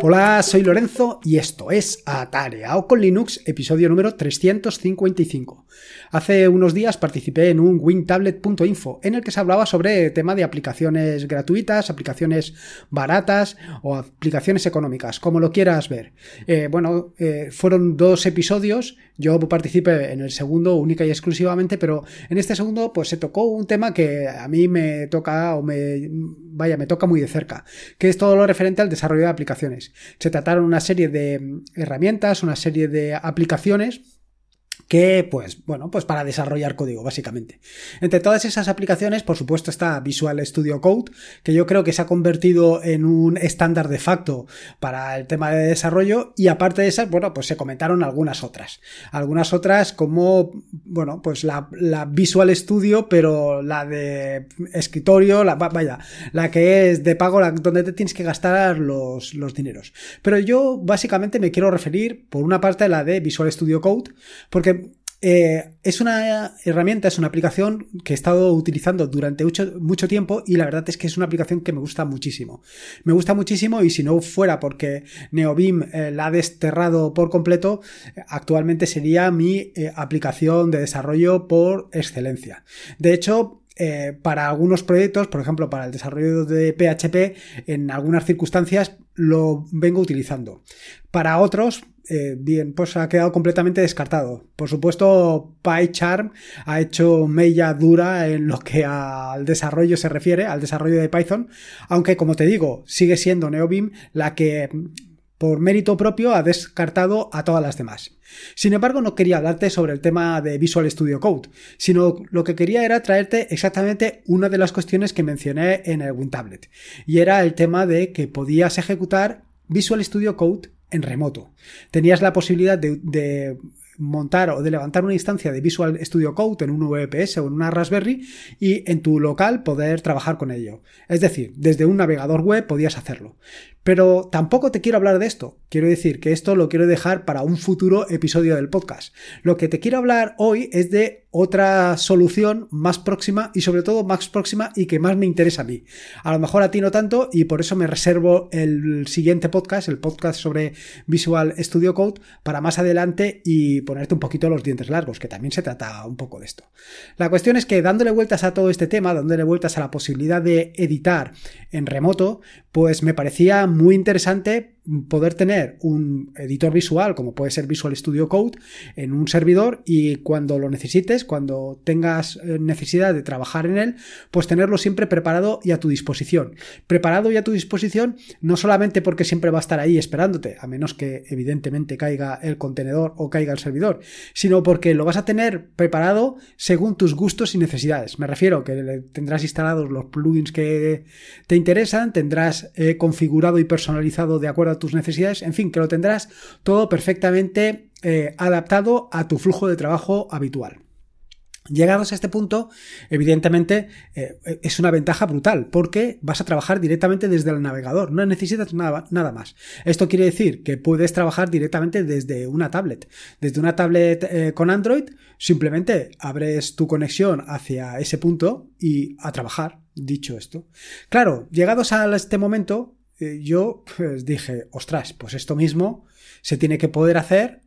Hola, soy Lorenzo y esto es Atareado con Linux, episodio número 355. Hace unos días participé en un wintablet.info en el que se hablaba sobre tema de aplicaciones gratuitas, aplicaciones baratas o aplicaciones económicas, como lo quieras ver. Eh, bueno, eh, fueron dos episodios, yo participé en el segundo única y exclusivamente, pero en este segundo pues se tocó un tema que a mí me toca o me vaya, me toca muy de cerca, que es todo lo referente al desarrollo de aplicaciones. Se trataron una serie de herramientas, una serie de aplicaciones que, pues, bueno, pues para desarrollar código, básicamente. Entre todas esas aplicaciones, por supuesto, está Visual Studio Code, que yo creo que se ha convertido en un estándar de facto para el tema de desarrollo, y aparte de esas, bueno, pues se comentaron algunas otras. Algunas otras como, bueno, pues la, Visual Studio, pero la de escritorio, la, vaya, la que es de pago, la, donde te tienes que gastar los, los dineros. Pero yo, básicamente, me quiero referir, por una parte, a la de Visual Studio Code, porque eh, es una herramienta, es una aplicación que he estado utilizando durante mucho, tiempo y la verdad es que es una aplicación que me gusta muchísimo. Me gusta muchísimo y si no fuera porque Neobim eh, la ha desterrado por completo, actualmente sería mi eh, aplicación de desarrollo por excelencia. De hecho, para algunos proyectos, por ejemplo, para el desarrollo de PHP, en algunas circunstancias lo vengo utilizando. Para otros, eh, bien, pues ha quedado completamente descartado. Por supuesto, PyCharm ha hecho mella dura en lo que al desarrollo se refiere, al desarrollo de Python, aunque como te digo, sigue siendo NeoBeam la que por mérito propio ha descartado a todas las demás. Sin embargo, no quería hablarte sobre el tema de Visual Studio Code, sino lo que quería era traerte exactamente una de las cuestiones que mencioné en el WinTablet, y era el tema de que podías ejecutar Visual Studio Code en remoto. Tenías la posibilidad de, montar o de levantar una instancia de Visual Studio Code en un VPS o en una Raspberry y en tu local poder trabajar con ello. Es decir, desde un navegador web podías hacerlo. Pero tampoco te quiero hablar de esto. Quiero decir que esto lo quiero dejar para un futuro episodio del podcast. Lo que te quiero hablar hoy es de otra solución más próxima y sobre todo más próxima y que más me interesa a mí. A lo mejor a ti no tanto y por eso me reservo el siguiente podcast, el podcast sobre Visual Studio Code, para más adelante y ponerte un poquito los dientes largos, que también se trata un poco de esto. La cuestión es que dándole vueltas a todo este tema, dándole vueltas a la posibilidad de editar en remoto, pues me parecía muy interesante poder tener un editor visual como puede ser Visual Studio Code en un servidor y cuando lo necesites, cuando tengas eh, necesidad de trabajar en él, pues tenerlo siempre preparado y a tu disposición. Preparado y a tu disposición no solamente porque siempre va a estar ahí esperándote, a menos que evidentemente caiga el contenedor o caiga el servidor, sino porque lo vas a tener preparado según tus gustos y necesidades. Me refiero que tendrás instalados los plugins que te interesan, tendrás eh, configurado y personalizado de acuerdo a tus necesidades, en fin, que lo tendrás todo perfectamente eh, adaptado a tu flujo de trabajo habitual. Llegados a este punto, evidentemente eh, es una ventaja brutal porque vas a trabajar directamente desde el navegador, no necesitas nada, más. Esto quiere decir que puedes trabajar directamente desde una tablet. Desde una tablet eh, con Android, simplemente abres tu conexión hacia ese punto y a trabajar, dicho esto. Claro, llegados a este momento, yo pues dije, ostras, pues esto mismo se tiene que poder hacer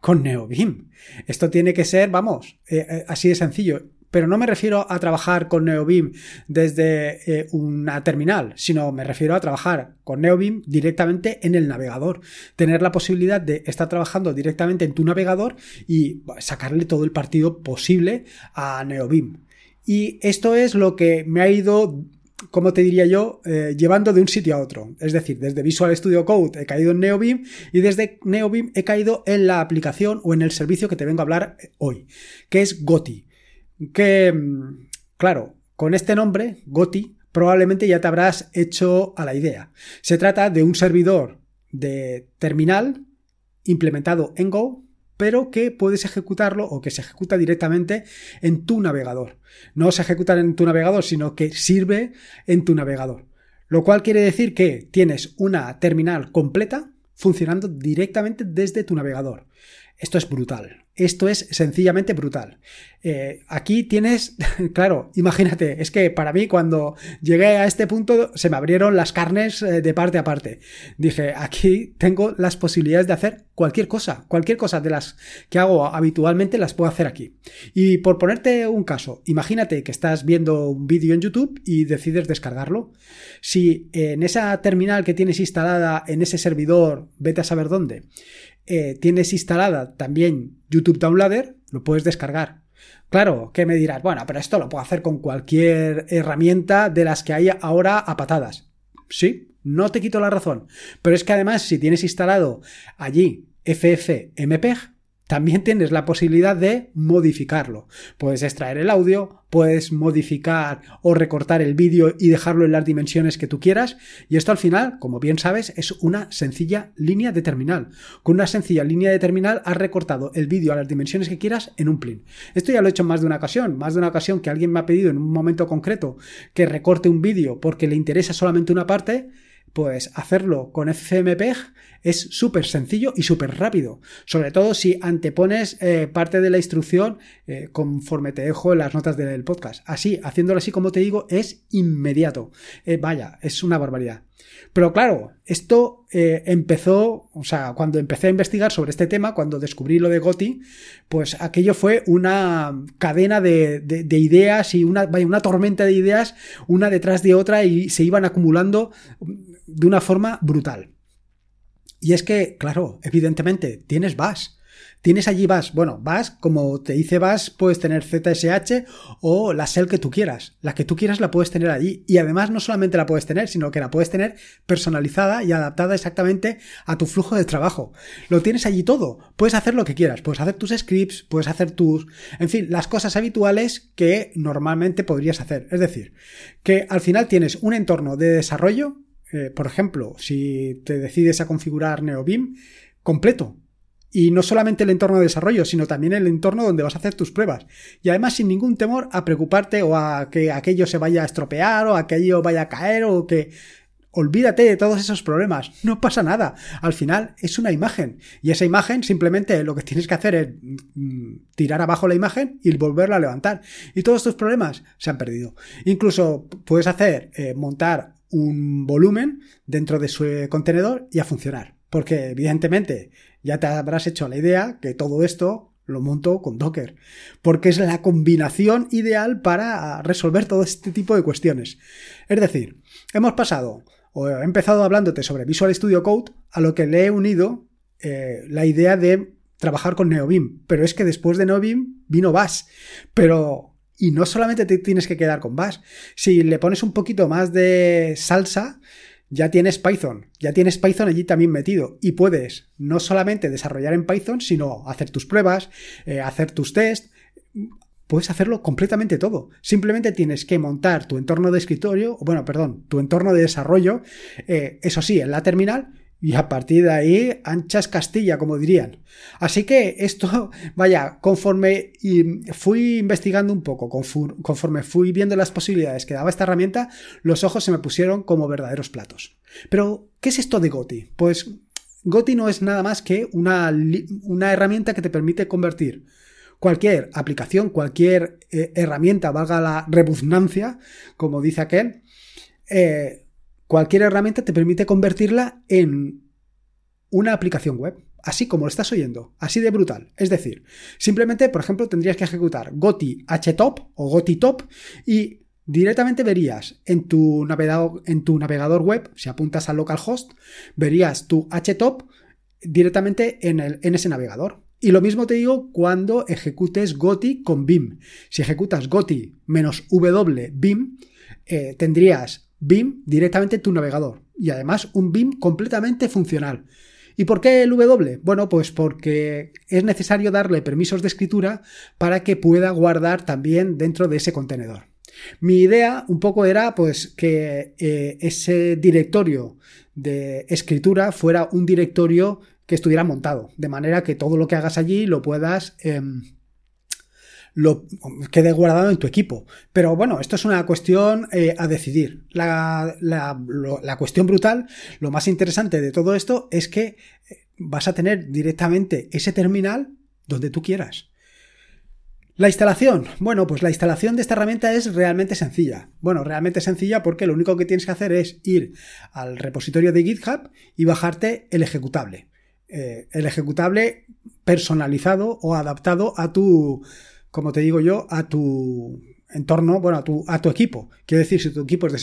con NeoBeam. Esto tiene que ser, vamos, eh, eh, así de sencillo. Pero no me refiero a trabajar con NeoBeam desde una terminal, sino me refiero a trabajar con NeoBeam directamente en el navegador. Tener la posibilidad de estar trabajando directamente en tu navegador y sacarle todo el partido posible a NeoBeam. Y esto es lo que me ha ido como te diría yo, eh, llevando de un sitio a otro. Es decir, desde Visual Studio Code he caído en NeoBeam y desde NeoBeam he caído en la aplicación o en el servicio que te vengo a hablar hoy, que es Goti. Que, mm, claro, con este nombre, Goti, probablemente ya te habrás hecho a la idea. Se trata de un servidor de terminal implementado en Go pero que puedes ejecutarlo o que se ejecuta directamente en tu navegador. No se ejecuta en tu navegador, sino que sirve en tu navegador. Lo cual quiere decir que tienes una terminal completa funcionando directamente desde tu navegador. Esto es brutal. Esto es sencillamente brutal. Eh, aquí tienes, claro, imagínate, es que para mí cuando llegué a este punto se me abrieron las carnes eh, de parte a parte. Dije, aquí tengo las posibilidades de hacer cualquier cosa, cualquier cosa de las que hago habitualmente las puedo hacer aquí. Y por ponerte un caso, imagínate que estás viendo un vídeo en YouTube y decides descargarlo. Si en esa terminal que tienes instalada en ese servidor, vete a saber dónde, eh, tienes instalada también YouTube Downloader, lo puedes descargar. Claro, que me dirás, bueno, pero esto lo puedo hacer con cualquier herramienta de las que hay ahora a patadas. Sí, no te quito la razón. Pero es que además, si tienes instalado allí FFmpeg, también tienes la posibilidad de modificarlo. Puedes extraer el audio, puedes modificar o recortar el vídeo y dejarlo en las dimensiones que tú quieras. Y esto al final, como bien sabes, es una sencilla línea de terminal. Con una sencilla línea de terminal has recortado el vídeo a las dimensiones que quieras en un plin. Esto ya lo he hecho más de una ocasión. Más de una ocasión que alguien me ha pedido en un momento concreto que recorte un vídeo porque le interesa solamente una parte pues hacerlo con FFmpeg es súper sencillo y súper rápido. Sobre todo si antepones eh, parte de la instrucción eh, conforme te dejo las notas del podcast. Así, haciéndolo así como te digo, es inmediato. Eh, vaya, es una barbaridad. Pero claro, esto empezó, o sea, cuando empecé a investigar sobre este tema, cuando descubrí lo de Goti, pues aquello fue una cadena de, de ideas y una, vaya, una tormenta de ideas, una detrás de otra y se iban acumulando de una forma brutal. Y es que, claro, evidentemente, tienes VAS. Tienes allí VAS. Bueno, VAS, como te dice VAS, puedes tener ZSH o la SEL que tú quieras. La que tú quieras la puedes tener allí. Y además no solamente la puedes tener, sino que la puedes tener personalizada y adaptada exactamente a tu flujo de trabajo. Lo tienes allí todo. Puedes hacer lo que quieras. Puedes hacer tus scripts, puedes hacer tus... En fin, las cosas habituales que normalmente podrías hacer. Es decir, que al final tienes un entorno de desarrollo eh, por ejemplo, si te decides a configurar NeoBeam completo, y no solamente el entorno de desarrollo, sino también el entorno donde vas a hacer tus pruebas. Y además sin ningún temor a preocuparte o a que aquello se vaya a estropear o a que aquello vaya a caer o que... Olvídate de todos esos problemas, no pasa nada. Al final es una imagen y esa imagen simplemente lo que tienes que hacer es mm, tirar abajo la imagen y volverla a levantar. Y todos tus problemas se han perdido. Incluso puedes hacer eh, montar un volumen dentro de su contenedor y a funcionar. Porque evidentemente ya te habrás hecho la idea que todo esto lo monto con Docker. Porque es la combinación ideal para resolver todo este tipo de cuestiones. Es decir, hemos pasado o he empezado hablándote sobre Visual Studio Code a lo que le he unido eh, la idea de trabajar con NeoBeam. Pero es que después de NeoBeam vino Bash. Pero y no solamente te tienes que quedar con Bash. Si le pones un poquito más de salsa, ya tienes Python. Ya tienes Python allí también metido. Y puedes no solamente desarrollar en Python, sino hacer tus pruebas, eh, hacer tus tests. Puedes hacerlo completamente todo. Simplemente tienes que montar tu entorno de escritorio, bueno, perdón, tu entorno de desarrollo, eh, eso sí, en la terminal, y a partir de ahí, anchas Castilla, como dirían. Así que esto, vaya, conforme fui investigando un poco, conforme fui viendo las posibilidades que daba esta herramienta, los ojos se me pusieron como verdaderos platos. Pero, ¿qué es esto de Goti? Pues Goti no es nada más que una, una herramienta que te permite convertir cualquier aplicación, cualquier eh, herramienta, valga la rebuznancia, como dice aquel, eh, cualquier herramienta te permite convertirla en una aplicación web, así como lo estás oyendo, así de brutal. Es decir, simplemente, por ejemplo, tendrías que ejecutar goti htop o goti top y directamente verías en tu navegador, en tu navegador web, si apuntas al localhost, verías tu htop directamente en, el, en ese navegador. Y lo mismo te digo cuando ejecutes goti con Vim. Si ejecutas goti menos w Vim, eh, tendrías BIM directamente en tu navegador y además un BIM completamente funcional. ¿Y por qué el W? Bueno, pues porque es necesario darle permisos de escritura para que pueda guardar también dentro de ese contenedor. Mi idea un poco era pues que eh, ese directorio de escritura fuera un directorio que estuviera montado, de manera que todo lo que hagas allí lo puedas em, lo quede guardado en tu equipo. Pero bueno, esto es una cuestión eh, a decidir. La, cuestión brutal, lo más interesante de todo esto es que eh, vas a tener directamente ese terminal donde tú quieras. La instalación. Bueno, pues la instalación de esta herramienta es realmente sencilla. Bueno, realmente sencilla porque lo único que tienes que hacer es ir al repositorio de GitHub y bajarte el ejecutable. Eh, el ejecutable personalizado o adaptado a tu, como te digo yo, a tu en torno, bueno, a tu, a tu equipo. Quiero decir, si tu equipo es de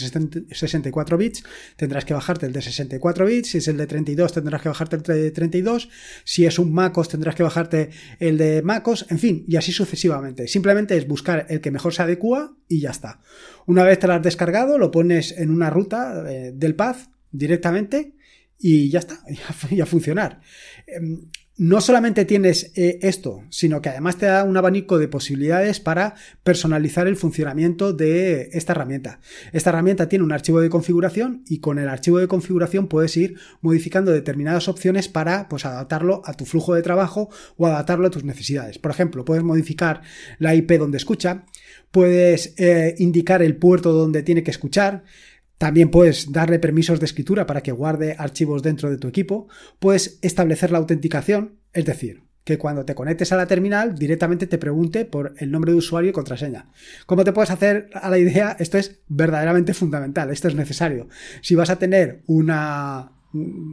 64 bits, tendrás que bajarte el de 64 bits. Si es el de 32, tendrás que bajarte el de 32. Si es un MacOS, tendrás que bajarte el de MacOS. En fin, y así sucesivamente. Simplemente es buscar el que mejor se adecua y ya está. Una vez te lo has descargado, lo pones en una ruta eh, del path directamente y ya está, y a funcionar. No solamente tienes eh, esto, sino que además te da un abanico de posibilidades para personalizar el funcionamiento de esta herramienta. Esta herramienta tiene un archivo de configuración y con el archivo de configuración puedes ir modificando determinadas opciones para pues, adaptarlo a tu flujo de trabajo o adaptarlo a tus necesidades. Por ejemplo, puedes modificar la IP donde escucha, puedes eh, indicar el puerto donde tiene que escuchar, también puedes darle permisos de escritura para que guarde archivos dentro de tu equipo. Puedes establecer la autenticación, es decir, que cuando te conectes a la terminal directamente te pregunte por el nombre de usuario y contraseña. ¿Cómo te puedes hacer a la idea? Esto es verdaderamente fundamental, esto es necesario. Si vas a tener una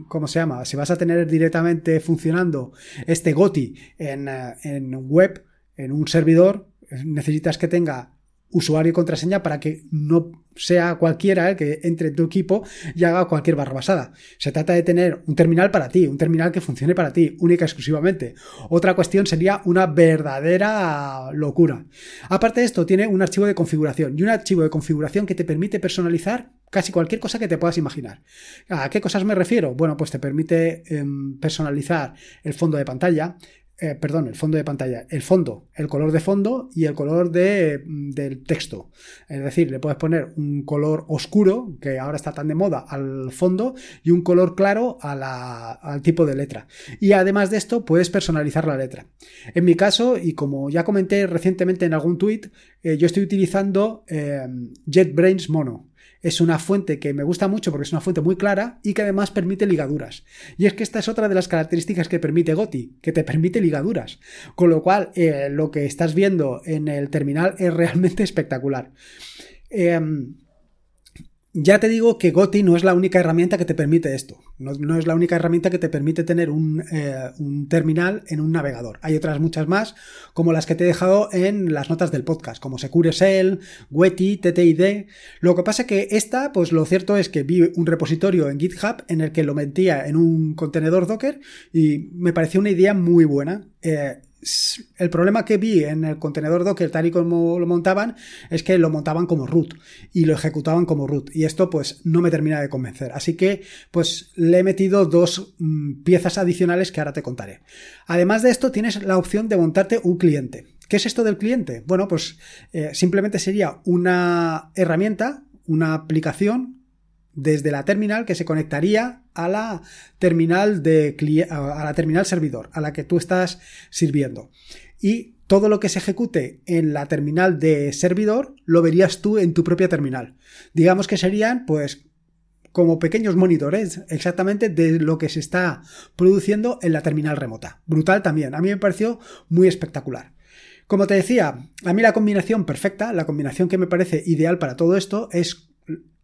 ¿cómo se llama? Si vas a tener directamente funcionando este GOTI en, eh, en web, en un servidor, necesitas que tenga usuario y contraseña para que no sea cualquiera el que entre en tu equipo y haga cualquier barra basada. Se trata de tener un terminal para ti, un terminal que funcione para ti, única y exclusivamente. Otra cuestión sería una verdadera locura. Aparte de esto, tiene un archivo de configuración y un archivo de configuración que te permite personalizar casi cualquier cosa que te puedas imaginar. ¿A qué cosas me refiero? Bueno, pues te permite em, personalizar el fondo de pantalla, eh, perdón, el fondo de pantalla, el fondo, el color de fondo y el color de, del texto. Es decir, le puedes poner un color oscuro, que ahora está tan de moda, al fondo y un color claro al tipo de letra. Y además de esto, puedes personalizar la letra. En mi caso, y como ya comenté recientemente en algún tweet, eh, yo estoy utilizando eh, JetBrains Mono es una fuente que me gusta mucho porque es una fuente muy clara y que además permite ligaduras. Y es que esta es otra de las características que permite Goti, que te permite ligaduras. Con lo cual, eh, lo que estás viendo en el terminal es realmente espectacular. Em, ya te digo que Goti no es la única herramienta que te permite esto. No, es la única herramienta que te permite tener eh, un, terminal en un navegador. Hay otras muchas más, como las que te he dejado en las notas del podcast, como Secure Shell, Weti, TTID. Lo que pasa es que esta, pues lo cierto es que vi un repositorio en GitHub en el que lo metía en un contenedor Docker y me pareció una idea muy buena. Eh, el problema que vi en el contenedor Docker tal y como lo montaban es que lo montaban como root y lo ejecutaban como root. Y esto pues no me termina de convencer. Así que pues le he metido dos mm, piezas adicionales que ahora te contaré. Además de esto tienes la opción de montarte un cliente. ¿Qué es esto del cliente? Bueno, pues eh, simplemente sería una herramienta, una aplicación desde la terminal que se conectaría a la terminal de a la terminal servidor a la que tú estás sirviendo. Y todo lo que se ejecute en la terminal de servidor lo verías tú en tu propia terminal. Digamos que serían pues como pequeños monitores exactamente de lo que se está produciendo en la terminal remota. Brutal también. A mí me pareció muy espectacular. Como te decía, a mí la combinación perfecta, la combinación que me parece ideal para todo esto es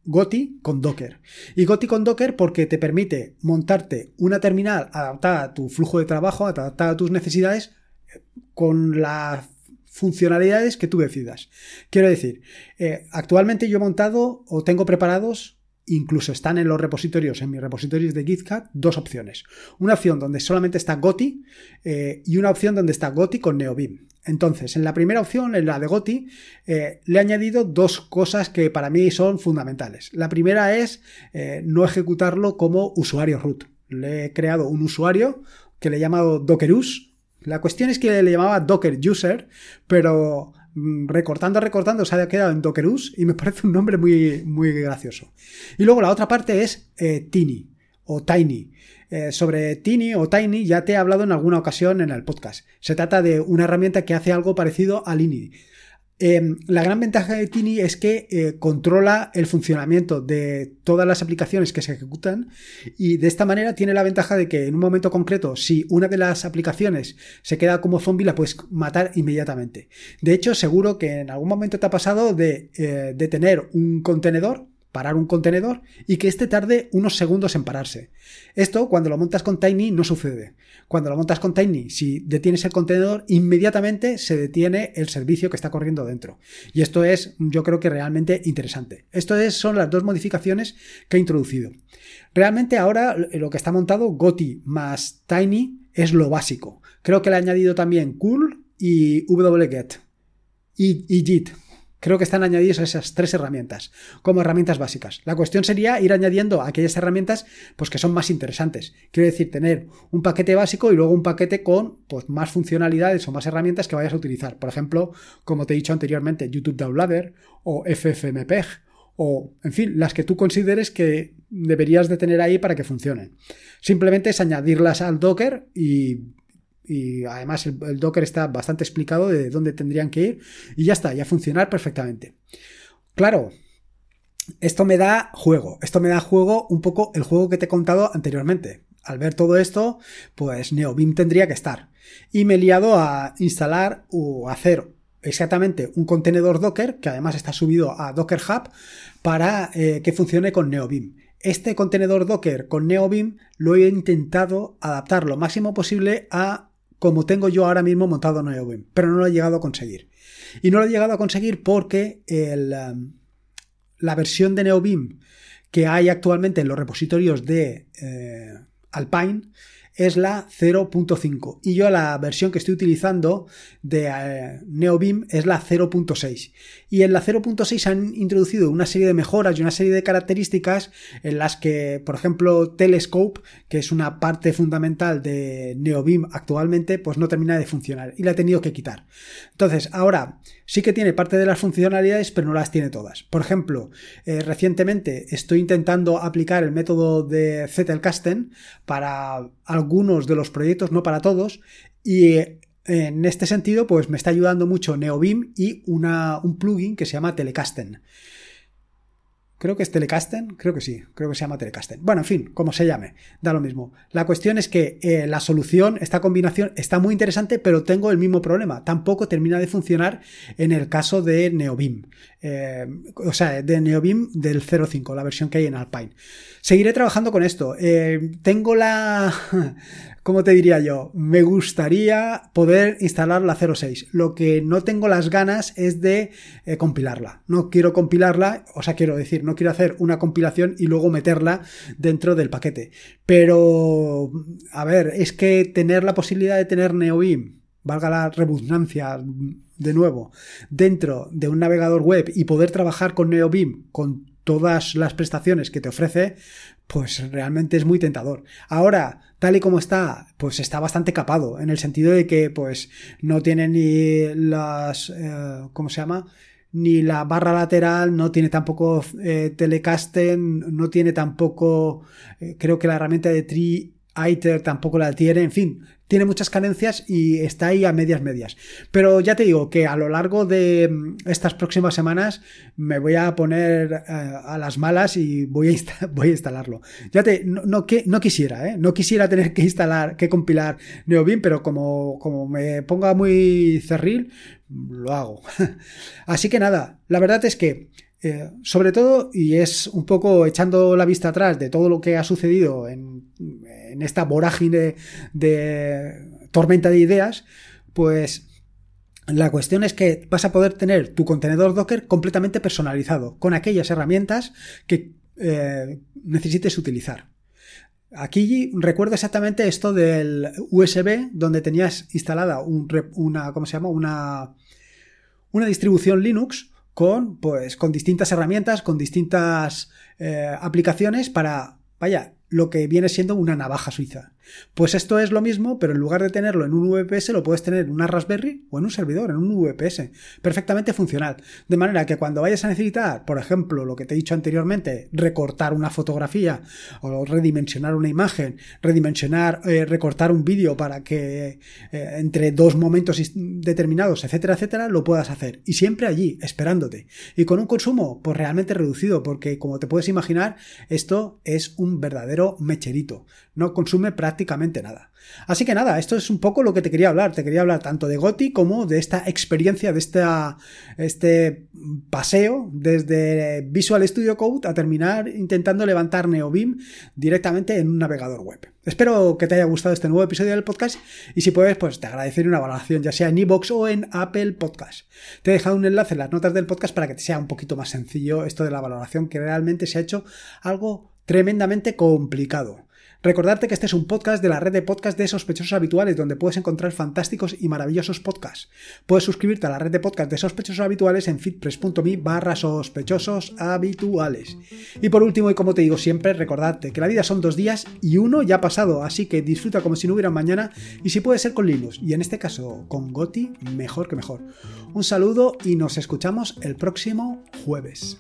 Goti con Docker. Y Goti con Docker porque te permite montarte una terminal adaptada a tu flujo de trabajo, adaptada a tus necesidades, eh, con las funcionalidades que tú decidas. Quiero decir, eh, actualmente yo he montado o tengo preparados incluso están en los repositorios, en mis repositorios de GitHub, dos opciones. Una opción donde solamente está Goti eh, y una opción donde está Goti con Neobim. Entonces, en la primera opción, en la de Goti, eh, le he añadido dos cosas que para mí son fundamentales. La primera es eh, no ejecutarlo como usuario root. Le he creado un usuario que le he llamado Dockerus. La cuestión es que le llamaba Docker User, pero mm, recortando, recortando, se ha quedado en Dockerus y me parece un nombre muy, muy gracioso. Y luego la otra parte es eh, Tiny o Tiny. Eh, sobre Tiny o Tiny ya te he hablado en alguna ocasión en el podcast. Se trata de una herramienta que hace algo parecido a Lini. Em, la gran ventaja de Tiny es que eh, controla el funcionamiento de todas las aplicaciones que se ejecutan y de esta manera tiene la ventaja de que en un momento concreto, si una de las aplicaciones se queda como zombie, la puedes matar inmediatamente. De hecho, seguro que en algún momento te ha pasado de, eh, de tener un contenedor parar un contenedor y que éste tarde unos segundos en pararse. Esto cuando lo montas con Tiny no sucede. Cuando lo montas con Tiny, si detienes el contenedor, inmediatamente se detiene el servicio que está corriendo dentro. Y esto es, yo creo que realmente interesante. Estas son las dos modificaciones que he introducido. Realmente ahora lo que está montado Goti más Tiny es lo básico. Creo que le he añadido también Cool y wget y, y JIT, Creo que están añadidas esas tres herramientas como herramientas básicas. La cuestión sería ir añadiendo aquellas herramientas pues, que son más interesantes. Quiero decir, tener un paquete básico y luego un paquete con pues, más funcionalidades o más herramientas que vayas a utilizar. Por ejemplo, como te he dicho anteriormente, YouTube Downloader o FFmpeg o, en fin, las que tú consideres que deberías de tener ahí para que funcionen. Simplemente es añadirlas al Docker y y además el, Docker está bastante explicado de dónde tendrían que ir y ya está, ya funcionar perfectamente. Claro, esto me da juego, esto me da juego un poco el juego que te he contado anteriormente. Al ver todo esto, pues NeoBeam tendría que estar. Y me he liado a instalar o hacer exactamente un contenedor Docker, que además está subido a Docker Hub, para eh, que funcione con NeoBeam. Este contenedor Docker con NeoBeam lo he intentado adaptar lo máximo posible a como tengo yo ahora mismo montado NeoBeam, pero no lo he llegado a conseguir. Y no lo he llegado a conseguir porque um, la versión de NeoBeam que hay actualmente en los repositorios de eh, Alpine es la 0.5 y yo la versión que estoy utilizando de eh, NeoBeam es la 0.6 y en la 0.6 han introducido una serie de mejoras y una serie de características en las que por ejemplo Telescope que es una parte fundamental de NeoBeam actualmente pues no termina de funcionar y la he tenido que quitar. Entonces ahora sí que tiene parte de las funcionalidades pero no las tiene todas. Por ejemplo eh, recientemente estoy intentando aplicar el método de Zettelkasten para algunos de los proyectos, no para todos, y eh, en este sentido, pues me está ayudando mucho NeoBeam y una, un plugin que se llama Telecasten. Creo que es Telecasten, creo que sí, creo que se llama Telecasten. Bueno, en fin, como se llame, da lo mismo. La cuestión es que eh, la solución, esta combinación, está muy interesante, pero tengo el mismo problema. Tampoco termina de funcionar en el caso de NeoBeam. Eh, o sea, de NeoBeam del 05, la versión que hay en Alpine. Seguiré trabajando con esto. Eh, tengo la, ¿cómo te diría yo? Me gustaría poder instalar la 06. Lo que no tengo las ganas es de eh, compilarla. No quiero compilarla, o sea, quiero decir, no quiero hacer una compilación y luego meterla dentro del paquete. Pero, a ver, es que tener la posibilidad de tener NeoBeam, valga la redundancia de nuevo, dentro de un navegador web y poder trabajar con NeoBeam, con todas las prestaciones que te ofrece, pues realmente es muy tentador. Ahora, tal y como está, pues está bastante capado, en el sentido de que pues no tiene ni las, eh, ¿cómo se llama? Ni la barra lateral, no tiene tampoco eh, no tiene tampoco, eh, creo que la herramienta de tree ITER tampoco la tiene, en fin, tiene muchas carencias y está ahí a medias medias. Pero ya te digo que a lo largo de mm, estas próximas semanas me voy a poner eh, a las malas y voy a, voy a instalarlo. Ya te, no, no, no quisiera, ¿eh? No quisiera tener que instalar, que compilar NeoBeam, pero como, como me ponga muy cerril, lo hago. Así que nada, la verdad es que eh, sobre todo, y es un poco echando la vista atrás de todo lo que ha sucedido en, esta vorágine de tormenta de ideas, pues la cuestión es que vas a poder tener tu contenedor Docker completamente personalizado, con aquellas herramientas que eh, necesites utilizar. Aquí recuerdo exactamente esto del USB, donde tenías instalada una, ¿cómo se llama? Una, una distribución Linux con, pues, con distintas herramientas, con distintas eh, aplicaciones para, vaya, lo que viene siendo una navaja suiza. Pues esto es lo mismo, pero en lugar de tenerlo en un VPS, lo puedes tener en una Raspberry o en un servidor, en un VPS. Perfectamente funcional. De manera que cuando vayas a necesitar, por ejemplo, lo que te he dicho anteriormente, recortar una fotografía o redimensionar una imagen, redimensionar, eh, recortar un vídeo para que eh, entre dos momentos determinados, etcétera, etcétera, lo puedas hacer. Y siempre allí, esperándote. Y con un consumo, pues realmente reducido, porque como te puedes imaginar, esto es un verdadero mecherito. No consume prácticamente nada. Así que nada, esto es un poco lo que te quería hablar. Te quería hablar tanto de Goti como de esta experiencia, de esta, este paseo desde Visual Studio Code a terminar intentando levantar NeoBeam directamente en un navegador web. Espero que te haya gustado este nuevo episodio del podcast y si puedes, pues te agradeceré una valoración, ya sea en iVoox o en Apple Podcast. Te he dejado un enlace en las notas del podcast para que te sea un poquito más sencillo esto de la valoración, que realmente se ha hecho algo tremendamente complicado. Recordarte que este es un podcast de la red de podcast de sospechosos habituales, donde puedes encontrar fantásticos y maravillosos podcasts. Puedes suscribirte a la red de podcast de sospechosos habituales en fitpress.me barra sospechosos habituales. Y por último, y como te digo siempre, recordarte que la vida son dos días y uno ya ha pasado, así que disfruta como si no hubiera mañana y si puede ser con Linux, y en este caso con Goti, mejor que mejor. Un saludo y nos escuchamos el próximo jueves.